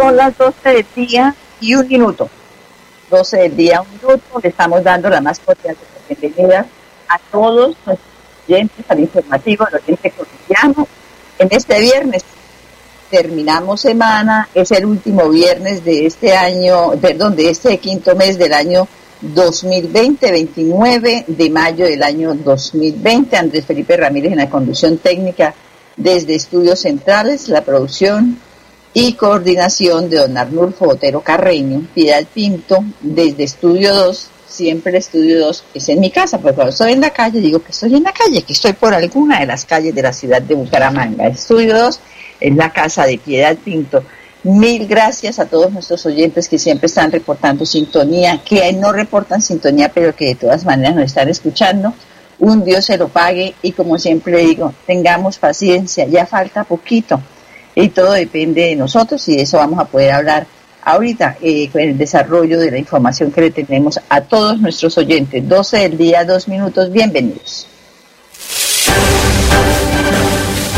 Son las 12 del día y un minuto. 12 del día, un minuto. Le estamos dando la más cordial bienvenida a todos nuestros oyentes al informativo del Oriente Colombiano. En este viernes terminamos semana, es el último viernes de este año, perdón, de este quinto mes del año 2020, 29 de mayo del año 2020. Andrés Felipe Ramírez en la conducción técnica desde Estudios Centrales, la producción y coordinación de don Arnulfo Otero Carreño, Piedad Pinto, desde Estudio 2, siempre Estudio 2 es en mi casa, porque cuando estoy en la calle digo que estoy en la calle, que estoy por alguna de las calles de la ciudad de Bucaramanga. Estudio 2 es la casa de Piedad Pinto. Mil gracias a todos nuestros oyentes que siempre están reportando sintonía, que no reportan sintonía, pero que de todas maneras nos están escuchando. Un Dios se lo pague y como siempre digo, tengamos paciencia, ya falta poquito y todo depende de nosotros y de eso vamos a poder hablar ahorita eh, con el desarrollo de la información que le tenemos a todos nuestros oyentes. 12 del día, dos minutos, bienvenidos.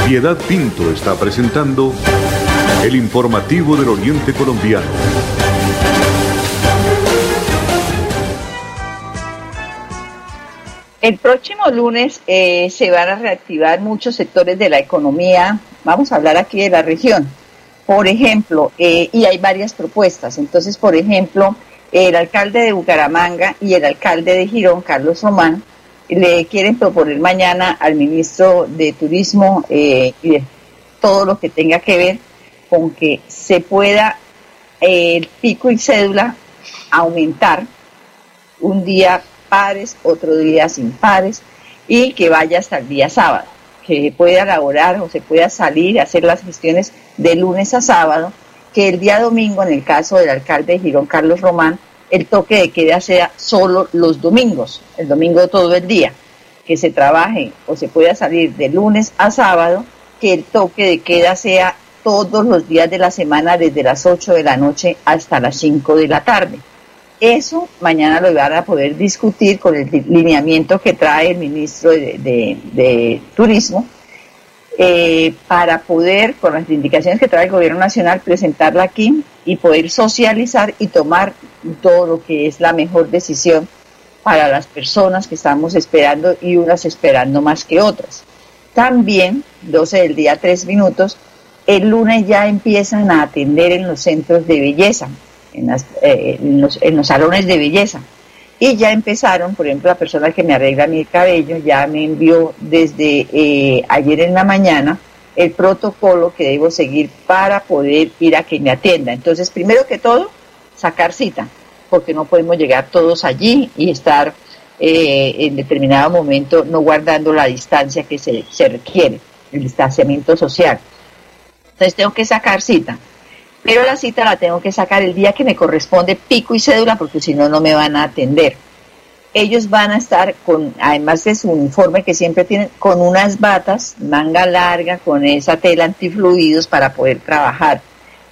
Piedad Pinto está presentando el informativo del Oriente Colombiano. El próximo lunes eh, se van a reactivar muchos sectores de la economía. Vamos a hablar aquí de la región. Por ejemplo, eh, y hay varias propuestas. Entonces, por ejemplo, el alcalde de Bucaramanga y el alcalde de Girón, Carlos Román, le quieren proponer mañana al ministro de Turismo eh, y de todo lo que tenga que ver con que se pueda el pico y cédula aumentar un día pares, otro día sin pares, y que vaya hasta el día sábado, que pueda laborar o se pueda salir a hacer las gestiones de lunes a sábado, que el día domingo, en el caso del alcalde de Girón, Carlos Román, el toque de queda sea solo los domingos, el domingo todo el día, que se trabaje o se pueda salir de lunes a sábado, que el toque de queda sea todos los días de la semana desde las 8 de la noche hasta las 5 de la tarde eso mañana lo van a poder discutir con el lineamiento que trae el ministro de, Turismo eh, para poder, con las indicaciones que trae el Gobierno Nacional, presentarla aquí y poder socializar y tomar todo lo que es la mejor decisión para las personas que estamos esperando y unas esperando más que otras. También, 12 del día, 3 minutos, el lunes ya empiezan a atender en los centros de belleza eh, en, los, salones de belleza. Y ya empezaron, por ejemplo, la persona que me arregla mi cabello ya me envió desde eh, ayer en la mañana el protocolo que debo seguir para poder ir a que me atienda. Entonces, primero que todo, sacar cita, porque no podemos llegar todos allí y estar eh, en determinado momento no guardando la distancia que se, se requiere, el distanciamiento social. Entonces, tengo que sacar cita pero la cita la tengo que sacar el día que me corresponde pico y cédula porque si no, no me van a atender. Ellos van a estar con, además de su uniforme que siempre tienen, con unas batas, manga larga, con esa tela antifluidos para poder trabajar.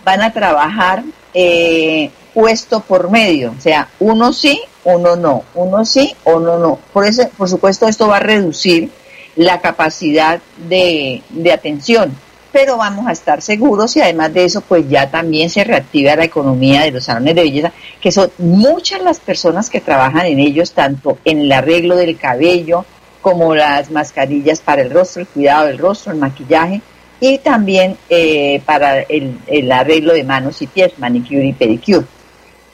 Van a trabajar eh, puesto por medio, o sea, uno sí, uno no, uno sí, uno no. Por, eso, por supuesto, esto va a reducir la capacidad de, de atención pero vamos a estar seguros y además de eso, pues ya también se reactiva la economía de los salones de belleza, que son muchas las personas que trabajan en ellos, tanto en el arreglo del cabello como las mascarillas para el rostro, el cuidado del rostro, el maquillaje y también eh, para el, el arreglo de manos y pies, manicure y pedicure.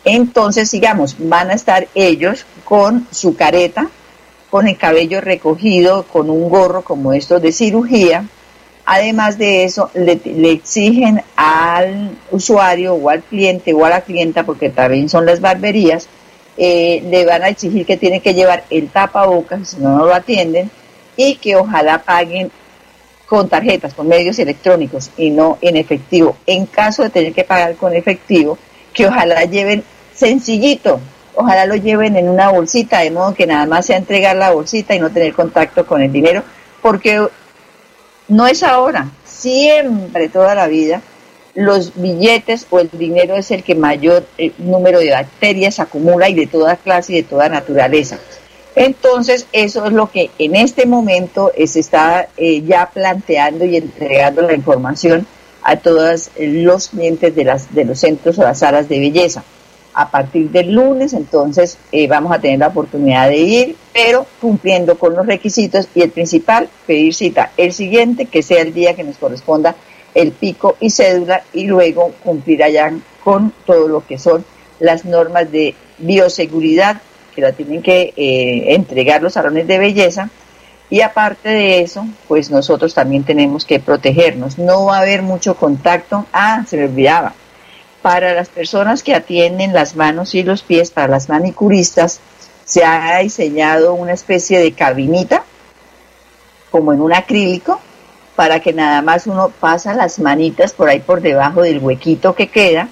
Entonces, digamos, van a estar ellos con su careta, con el cabello recogido, con un gorro como estos de cirugía, Además de eso, le, exigen al usuario o al cliente o a la clienta, porque también son las barberías, eh, le van a exigir que tiene que llevar el tapabocas, si no, no lo atienden, y que ojalá paguen con tarjetas, con medios electrónicos y no en efectivo. En caso de tener que pagar con efectivo, que ojalá lleven sencillito, ojalá lo lleven en una bolsita, de modo que nada más sea entregar la bolsita y no tener contacto con el dinero, porque no es ahora, siempre, toda la vida, los billetes o el dinero es el que mayor eh, número de bacterias acumula y de toda clase y de toda naturaleza. Entonces, eso es lo que en este momento se está eh, ya planteando y entregando la información a todos los clientes de, las, de los centros o las salas de belleza. A partir del lunes, entonces, eh, vamos a tener la oportunidad de ir, pero cumpliendo con los requisitos y el principal, pedir cita el siguiente, que sea el día que nos corresponda el pico y cédula, y luego cumplir allá con todo lo que son las normas de bioseguridad que la tienen que eh, entregar los salones de belleza. Y aparte de eso, pues nosotros también tenemos que protegernos. No va a haber mucho contacto. Ah, se me olvidaba. Para las personas que atienden las manos y los pies, para las manicuristas, se ha diseñado una especie de cabinita, como en un acrílico, para que nada más uno pasa las manitas por ahí por debajo del huequito que queda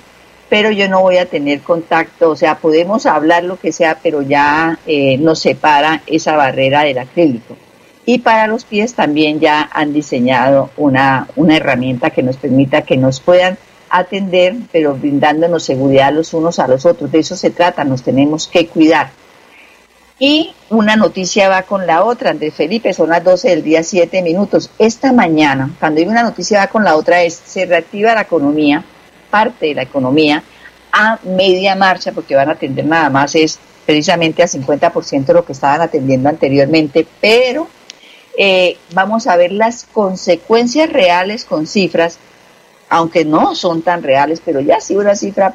pero yo no voy a tener contacto, o sea, podemos hablar lo que sea, pero ya eh, nos separa esa barrera del acrílico. Y para los pies también ya han diseñado una, una herramienta que nos permita que nos puedan atender, pero brindándonos seguridad los unos a los otros. De eso se trata, nos tenemos que cuidar. Y una noticia va con la otra, Andrés Felipe, son las 12 del día, 7 minutos. Esta mañana, cuando hay una noticia va con la otra, es se reactiva la economía parte de la economía a media marcha, porque van a atender nada más es precisamente a 50% de lo que estaban atendiendo anteriormente, pero eh, vamos a ver las consecuencias reales con cifras, aunque no son tan reales, pero ya sí una cifra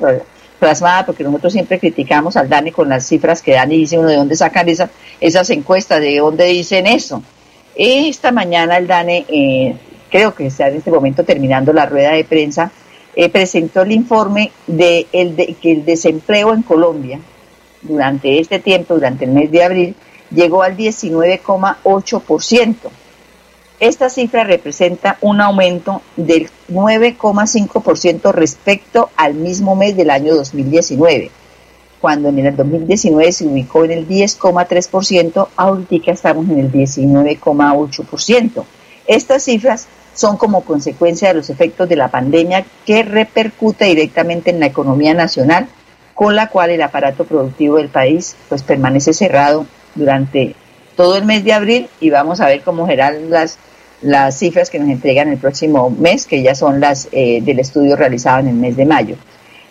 plasmada, porque nosotros siempre criticamos al DANE con las cifras que dan y dice uno de dónde sacan esa, esas encuestas, de dónde dicen eso. Esta mañana el DANE, eh, creo que está en este momento terminando la rueda de prensa, eh, presentó el informe de, el de que el desempleo en Colombia durante este tiempo, durante el mes de abril, llegó al 19,8%. Esta cifra representa un aumento del 9,5% respecto al mismo mes del año 2019, cuando en el 2019 se ubicó en el 10,3%, ahorita estamos en el 19,8%. Estas cifras son como consecuencia de los efectos de la pandemia que repercute directamente en la economía nacional, con la cual el aparato productivo del país pues permanece cerrado durante todo el mes de abril y vamos a ver cómo serán las, las cifras que nos entregan el próximo mes, que ya son las eh, del estudio realizado en el mes de mayo.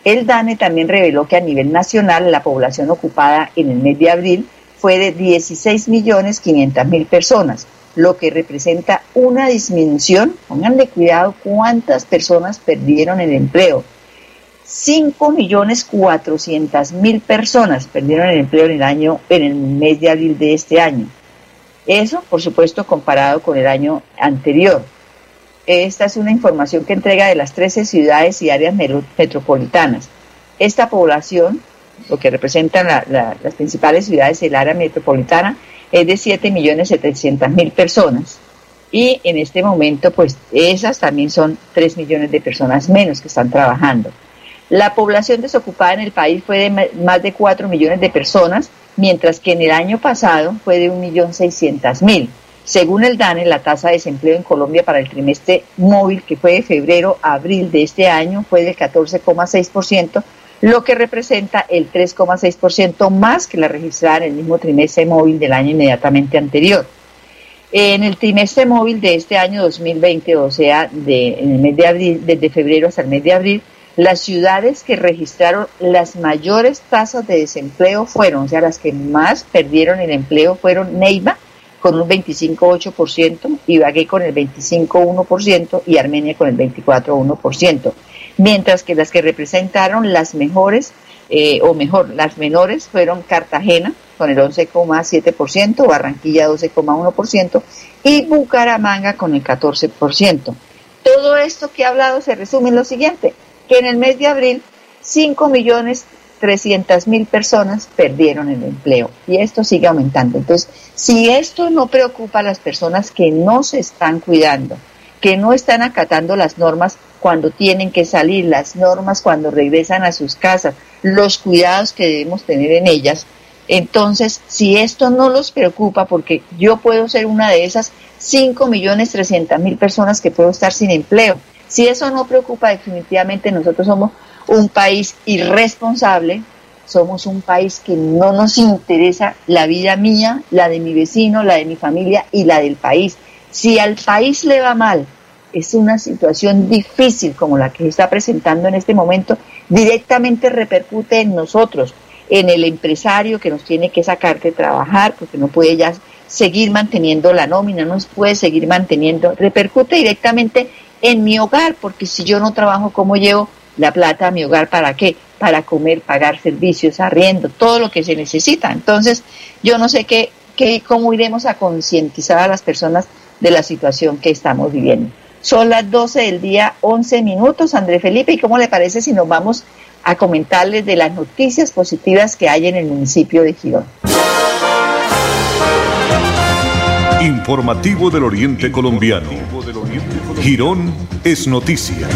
El DANE también reveló que a nivel nacional la población ocupada en el mes de abril fue de 16.500.000 personas, lo que representa una disminución, pónganle cuidado cuántas personas perdieron el empleo. 5.400.000 personas perdieron el empleo en el año, en el mes de abril de este año. Eso, por supuesto, comparado con el año anterior. Esta es una información que entrega de las 13 ciudades y áreas metropolitanas. Esta población, lo que representan las principales ciudades del área metropolitana, es de 7.700.000 personas. Y en este momento, pues esas también son 3 millones de personas menos que están trabajando. La población desocupada en el país fue de más de 4 millones de personas, mientras que en el año pasado fue de 1.600.000. Según el DANE, la tasa de desempleo en Colombia para el trimestre móvil, que fue de febrero a abril de este año, fue del 14,6%, lo que representa el 3,6% más que la registrada en el mismo trimestre móvil del año inmediatamente anterior. En el trimestre móvil de este año 2020, o sea, de, en el mes de abril, desde febrero hasta el mes de abril, las ciudades que registraron las mayores tasas de desempleo fueron, o sea, las que más perdieron el empleo fueron Neiva con un 25,8%, Ibagué con el 25,1% y Armenia con el 24,1% mientras que las que representaron las mejores, eh, o mejor, las menores fueron Cartagena con el 11,7%, Barranquilla 12,1% y Bucaramanga con el 14%. Todo esto que he hablado se resume en lo siguiente, que en el mes de abril 5 millones 300 mil personas perdieron el empleo y esto sigue aumentando. Entonces, si esto no preocupa a las personas que no se están cuidando, que no están acatando las normas cuando tienen que salir, las normas cuando regresan a sus casas, los cuidados que debemos tener en ellas. Entonces, si esto no los preocupa, porque yo puedo ser una de esas 5 millones 300 mil personas que puedo estar sin empleo, si eso no preocupa, definitivamente nosotros somos un país irresponsable, somos un país que no nos interesa la vida mía, la de mi vecino, la de mi familia y la del país. Si al país le va mal, es una situación difícil como la que se está presentando en este momento, directamente repercute en nosotros, en el empresario que nos tiene que sacar de trabajar porque no puede ya seguir manteniendo la nómina, no puede seguir manteniendo, repercute directamente en mi hogar, porque si yo no trabajo, ¿cómo llevo la plata a mi hogar? ¿Para qué? Para comer, pagar servicios, arriendo, todo lo que se necesita. Entonces, yo no sé qué, qué cómo iremos a concientizar a las personas de la situación que estamos viviendo. Son las 12 del día, 11 minutos, André Felipe, ¿y cómo le parece si nos vamos a comentarles de las noticias positivas que hay en el municipio de Girón? Informativo del Oriente Colombiano. Girón es noticia.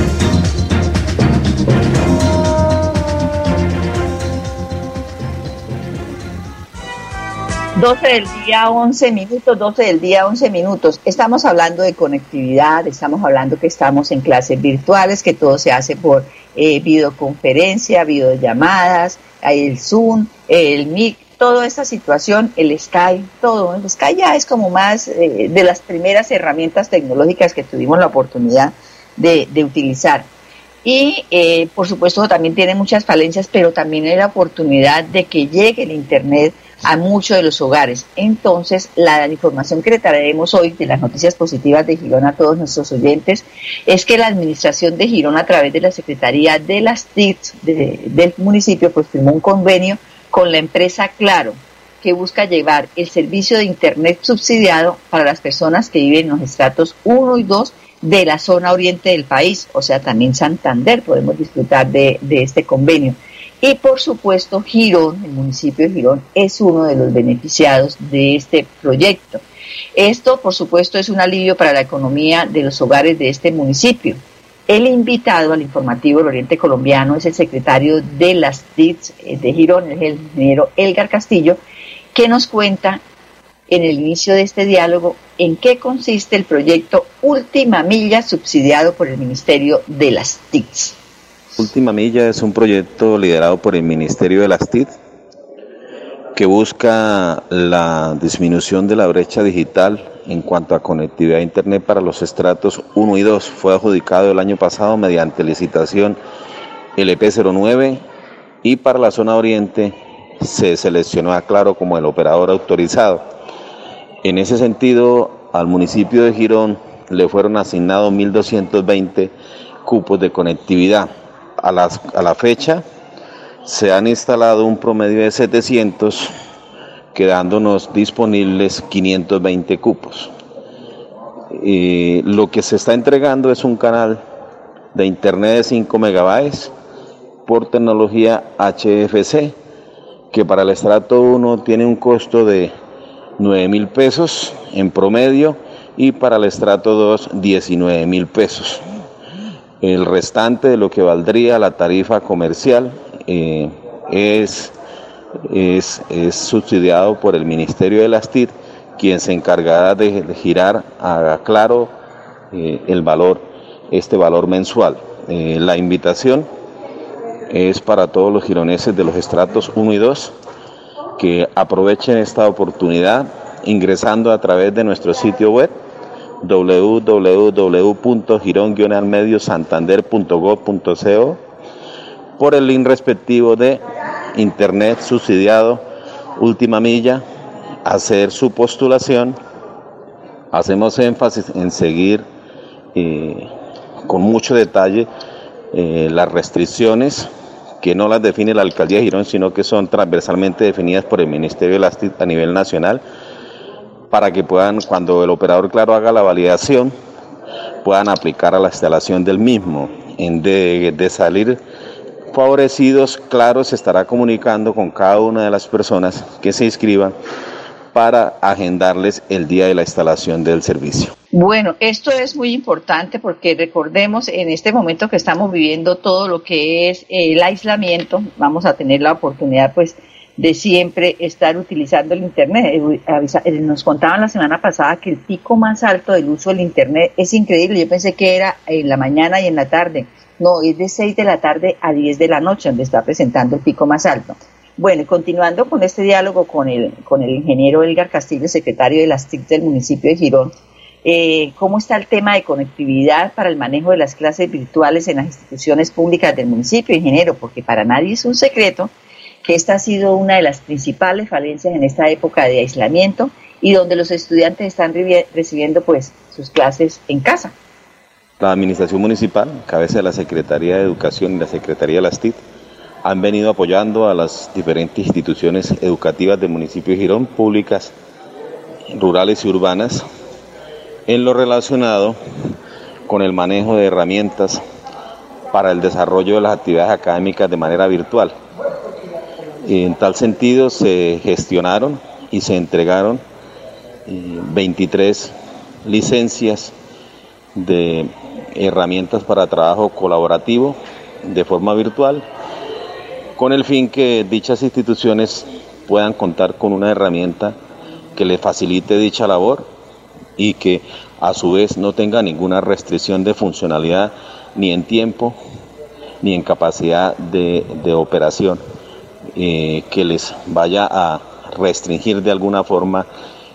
12 del día, 11 minutos, 12 del día, 11 minutos. Estamos hablando de conectividad, estamos hablando que estamos en clases virtuales, que todo se hace por eh, videoconferencia, videollamadas, el Zoom, el Mic, toda esta situación, el Skype, todo. El Skype ya es como más eh, de las primeras herramientas tecnológicas que tuvimos la oportunidad de, utilizar. Y eh, por supuesto también tiene muchas falencias, pero también hay la oportunidad de que llegue el Internet a muchos de los hogares. Entonces, la, información que le traeremos hoy de las noticias positivas de Girón a todos nuestros oyentes es que la administración de Girón a través de la Secretaría de las TICs del municipio pues firmó un convenio con la empresa Claro, que busca llevar el servicio de Internet subsidiado para las personas que viven en los estratos 1 y 2 de la zona oriente del país, o sea, también Santander podemos disfrutar de, de este convenio. Y por supuesto, Girón, el municipio de Girón, es uno de los beneficiados de este proyecto. Esto, por supuesto, es un alivio para la economía de los hogares de este municipio. El invitado al informativo del Oriente Colombiano es el secretario de las TITS eh, de Girón, el ingeniero Elgar Castillo, que nos cuenta en el inicio de este diálogo en qué consiste el proyecto Última Milla subsidiado por el Ministerio de las TICs. Última Milla es un proyecto liderado por el Ministerio de las TICs que busca la disminución de la brecha digital en cuanto a conectividad a Internet para los estratos 1 y 2. Fue adjudicado el año pasado mediante licitación LP09 y para la zona oriente se seleccionó a Claro como el operador autorizado. En ese sentido, al municipio de Girón le fueron asignados 1.220 cupos de conectividad. A, a la fecha se han instalado un promedio de 700 quedándonos disponibles 520 cupos. lo que se está entregando es un canal de internet de 5 megabytes por tecnología HFC, que para el estrato 1 tiene un costo de 9 mil pesos en promedio y para el estrato 2 19 mil pesos. El restante de lo que valdría la tarifa comercial eh, es es, subsidiado por el Ministerio de las TIC, quien se encargará de, girar a claro eh, el valor, este valor mensual. Eh, la invitación es para todos los gironeses de los estratos 1 y 2 que aprovechen esta oportunidad ingresando a través de nuestro sitio web www.giron-mediosantander.gov.co por el link respectivo de Internet subsidiado, última milla, hacer su postulación. Hacemos énfasis en seguir eh, con mucho detalle eh, las restricciones que no las define la alcaldía de Girón, sino que son transversalmente definidas por el Ministerio de las a nivel nacional, para que puedan, cuando el operador claro haga la validación, puedan aplicar a la instalación del mismo, de salir favorecidos, claro, se estará comunicando con cada una de las personas que se inscriban para agendarles el día de la instalación del servicio. Bueno, esto es muy importante porque recordemos en este momento que estamos viviendo todo lo que es el aislamiento, vamos a tener la oportunidad pues de siempre estar utilizando el Internet. Eh, eh, nos contaban la semana pasada que el pico más alto del uso del Internet es increíble. Yo pensé que era en la mañana y en la tarde. No, es de 6 de la tarde a 10 de la noche donde está presentando el pico más alto. Bueno, continuando con este diálogo con el, con el ingeniero Elgar Castillo, secretario de las TIC del municipio de Girón, eh, cómo está el tema de conectividad para el manejo de las clases virtuales en las instituciones públicas del municipio, ingeniero, porque para nadie es un secreto que esta ha sido una de las principales falencias en esta época de aislamiento y donde los estudiantes están recibiendo pues sus clases en casa. La administración municipal, cabeza de la Secretaría de Educación y la Secretaría de las TIC, han venido apoyando a las diferentes instituciones educativas del municipio de Girón, públicas, rurales y urbanas, en lo relacionado con el manejo de herramientas para el desarrollo de las actividades académicas de manera virtual. En tal sentido se gestionaron y se entregaron 23 eh, licencias de herramientas para trabajo colaborativo de forma virtual, con el fin que dichas instituciones puedan contar con una herramienta que les facilite dicha labor y que a su vez no tenga ninguna restricción de funcionalidad ni en tiempo ni en capacidad de, operación eh, que les vaya a restringir de alguna forma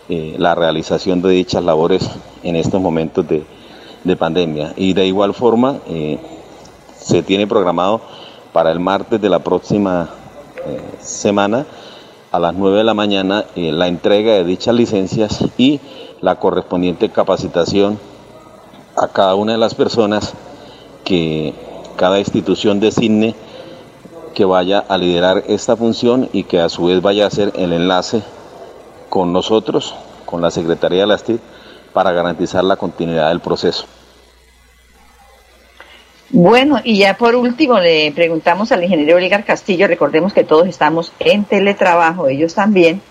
eh, la realización de dichas labores en estos momentos de, pandemia. Y de igual forma eh, se tiene programado para el martes de la próxima semana a las 9 de la mañana la entrega de dichas licencias y la correspondiente capacitación a cada una de las personas que cada institución designe que vaya a liderar esta función y que a su vez vaya a hacer el enlace con nosotros, con la Secretaría de la STID, para garantizar la continuidad del proceso. Bueno, y ya por último le preguntamos al ingeniero Oligar Castillo, recordemos que todos estamos en teletrabajo, ellos también,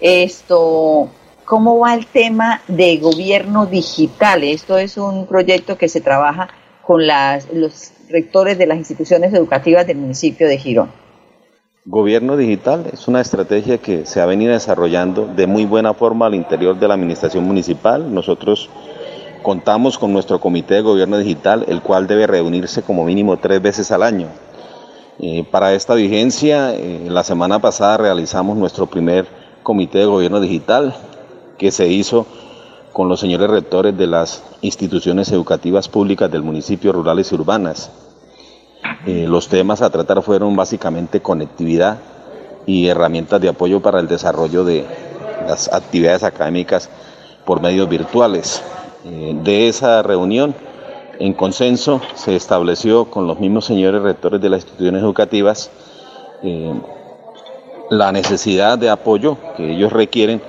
esto, ¿Cómo va el tema de gobierno digital? Esto es un proyecto que se trabaja con los rectores de las instituciones educativas del municipio de Girón. Gobierno digital es una estrategia que se ha venido desarrollando de muy buena forma al interior de la administración municipal. Nosotros contamos con nuestro comité de gobierno digital, el cual debe reunirse como mínimo tres veces al año. Eh, para esta vigencia, eh, la semana pasada realizamos nuestro primer comité de gobierno digital, que se hizo con los señores rectores de las instituciones educativas públicas del municipio rurales y urbanas. Eh, los temas a tratar fueron básicamente conectividad y herramientas de apoyo para el desarrollo de las actividades académicas por medios virtuales. Eh, de esa reunión, en consenso, se estableció con los mismos señores rectores de las instituciones educativas eh, la necesidad de apoyo que ellos requieren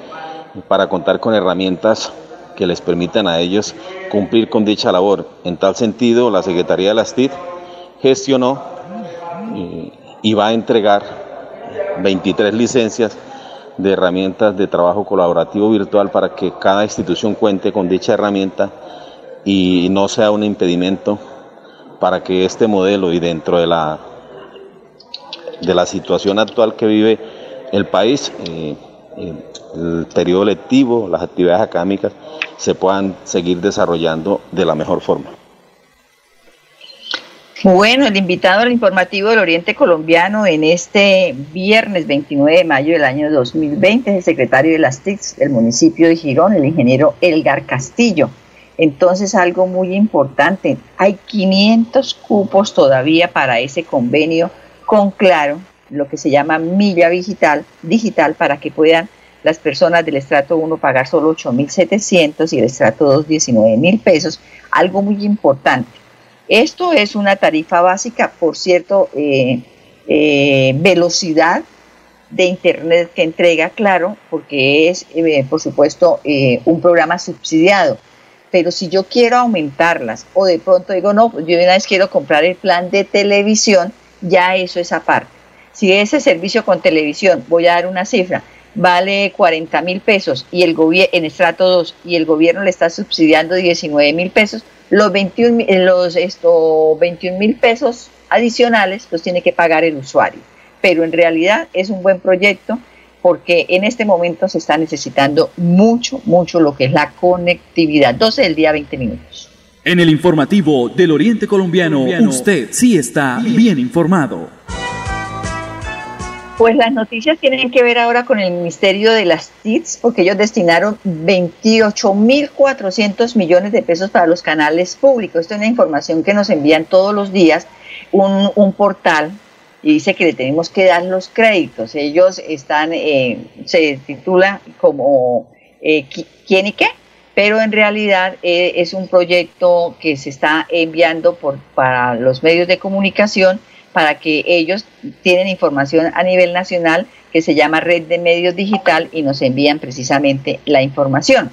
para contar con herramientas que les permitan a ellos cumplir con dicha labor. En tal sentido, la Secretaría de las TIC gestionó eh, y va a entregar 23 licencias de herramientas de trabajo colaborativo virtual para que cada institución cuente con dicha herramienta y no sea un impedimento para que este modelo y dentro de la de la situación actual que vive el país eh, el periodo lectivo, las actividades académicas se puedan seguir desarrollando de la mejor forma. Bueno, el invitado al informativo del Oriente Colombiano en este viernes 29 de mayo del año 2020 es el secretario de las TICs del municipio de Girón, el ingeniero Elgar Castillo. Entonces, algo muy importante, hay 500 cupos todavía para ese convenio con Claro lo que se llama milla digital, digital para que puedan las personas del estrato 1 pagar solo 8.700 y el estrato 2 19.000 pesos, algo muy importante. Esto es una tarifa básica, por cierto, eh, eh, velocidad de Internet que entrega, claro, porque es, eh, por supuesto, un programa subsidiado. Pero si yo quiero aumentarlas o de pronto digo, no, yo una vez quiero comprar el plan de televisión, ya eso es aparte. Si ese servicio con televisión, voy a dar una cifra, vale 40 mil pesos y el gobierno en estrato 2 y el gobierno le está subsidiando 19 mil pesos, los 21 los esto 21 mil pesos adicionales los tiene que pagar el usuario. Pero en realidad es un buen proyecto porque en este momento se está necesitando mucho, mucho lo que es la conectividad. 12 del día, 20 minutos. En el informativo del Oriente Colombiano, usted sí está bien informado. Pues las noticias tienen que ver ahora con el Ministerio de las TICs, porque ellos destinaron 28.400 millones de pesos para los canales públicos. Esto es una información que nos envían todos los días un, un portal y dice que le tenemos que dar los créditos. Ellos están, eh, se titula como eh, ¿Quién y qué? Pero en realidad eh, es un proyecto que se está enviando por, para los medios de comunicación para que ellos tienen información a nivel nacional que se llama Red de Medios Digital y nos envían precisamente la información.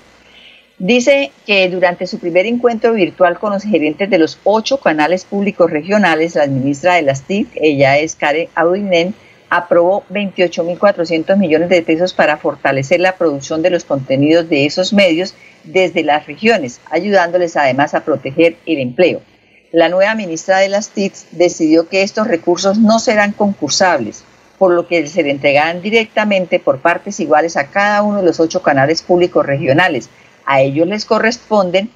Dice que durante su primer encuentro virtual con los gerentes de los ocho canales públicos regionales, la ministra de las TIC, ella es Karen Audinen, aprobó 28.400 millones de pesos para fortalecer la producción de los contenidos de esos medios desde las regiones, ayudándoles además a proteger el empleo. La nueva ministra de las TIC decidió que estos recursos no serán concursables, por lo que se le entregarán directamente por partes iguales a cada uno de los ocho canales públicos regionales, a ellos les corresponden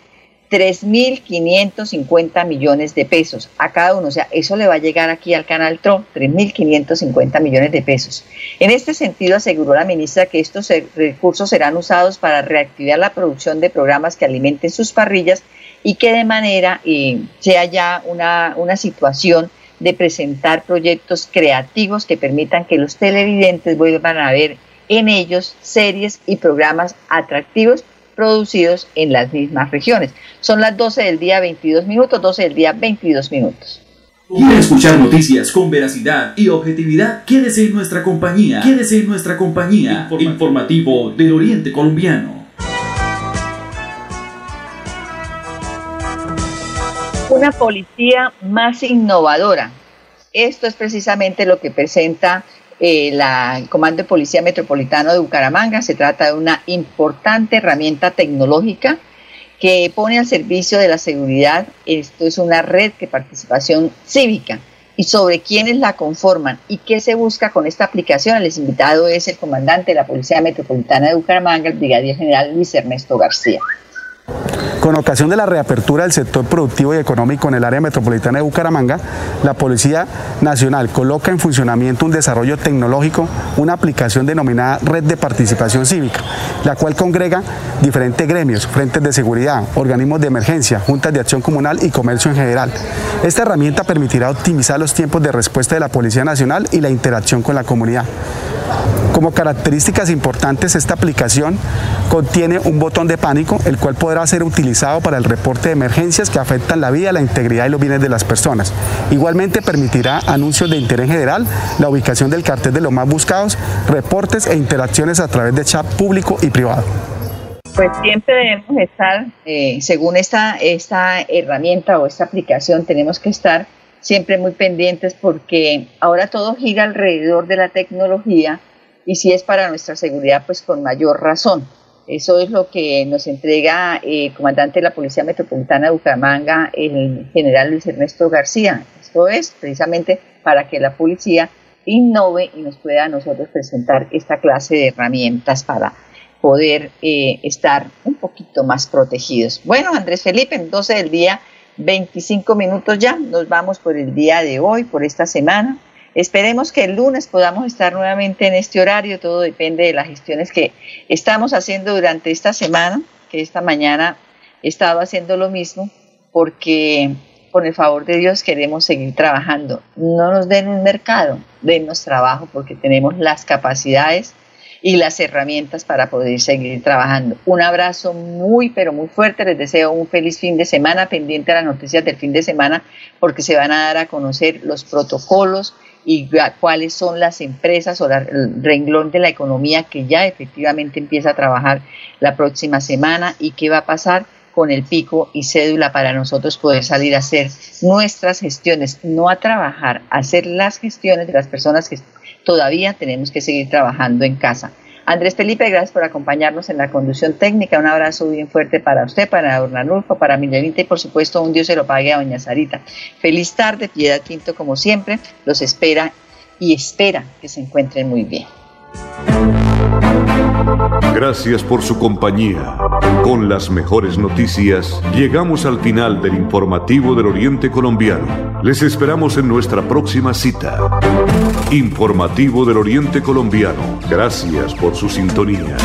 3.550 millones de pesos a cada uno. O sea, eso le va a llegar aquí al canal TRO, 3.550 millones de pesos. En este sentido, aseguró la ministra que estos recursos serán usados para reactivar la producción de programas que alimenten sus parrillas y que de manera eh, sea ya una, una situación de presentar proyectos creativos que permitan que los televidentes vuelvan a ver en ellos series y programas atractivos producidos en las mismas regiones. Son las 12 del día 22 minutos, 12 del día 22 minutos. ¿Quiere escuchar noticias con veracidad y objetividad? Quédese en nuestra compañía. Quédese en nuestra compañía. Informativo del Oriente Colombiano. Una policía más innovadora. Esto es precisamente lo que presenta eh, la, el Comando de Policía Metropolitano de Bucaramanga. Se trata de una importante herramienta tecnológica que pone al servicio de la seguridad. Esto es una red de participación cívica y sobre quiénes la conforman y qué se busca con esta aplicación. El invitado es el comandante de la Policía Metropolitana de Bucaramanga, el brigadier general Luis Ernesto García. Con ocasión de la reapertura del sector productivo y económico en el área metropolitana de Bucaramanga, la Policía Nacional coloca en funcionamiento un desarrollo tecnológico, una aplicación denominada Red de Participación Cívica, la cual congrega diferentes gremios, frentes de seguridad, organismos de emergencia, juntas de acción comunal y comercio en general. Esta herramienta permitirá optimizar los tiempos de respuesta de la Policía Nacional y la interacción con la comunidad. Como características importantes, esta aplicación contiene un botón de pánico, el cual podrá ser utilizado para el reporte de emergencias que afectan la vida, la integridad y los bienes de las personas. Igualmente permitirá anuncios de interés general, la ubicación del cartel de los más buscados, reportes e interacciones a través de chat público y privado. Pues siempre debemos estar, eh, según esta, esta herramienta o esta aplicación, tenemos que estar siempre muy pendientes porque ahora todo gira alrededor de la tecnología y si es para nuestra seguridad, pues con mayor razón. Eso es lo que nos entrega el comandante de la Policía Metropolitana de Bucaramanga, el general Luis Ernesto García. Esto es precisamente para que la policía innove y nos pueda a nosotros presentar esta clase de herramientas para poder eh, estar un poquito más protegidos. Bueno, Andrés Felipe, en 12 del día, 25 minutos ya, nos vamos por el día de hoy, por esta semana. Esperemos que el lunes podamos estar nuevamente en este horario, todo depende de las gestiones que estamos haciendo durante esta semana, que esta mañana he estado haciendo lo mismo, porque con el favor de Dios queremos seguir trabajando. No nos den un mercado, denos trabajo porque tenemos las capacidades y las herramientas para poder seguir trabajando. Un abrazo muy, pero muy fuerte. Les deseo un feliz fin de semana, pendiente a las noticias del fin de semana, porque se van a dar a conocer los protocolos y cuáles son las empresas o el renglón de la economía que ya efectivamente empieza a trabajar la próxima semana y qué va a pasar con el pico y cédula para nosotros poder salir a hacer nuestras gestiones, no a trabajar, a hacer las gestiones de las personas que todavía tenemos que seguir trabajando en casa. Andrés Felipe, gracias por acompañarnos en la conducción técnica. Un abrazo bien fuerte para usted, para Don para Milenita y por supuesto un Dios se lo pague a Doña Sarita. Feliz tarde, Piedad Tinto como siempre. Los espera y espera que se encuentren muy bien. Gracias por su compañía. Con las mejores noticias, llegamos al final del informativo del Oriente Colombiano. Les esperamos en nuestra próxima cita. Informativo del Oriente Colombiano. Gracias por su sintonía.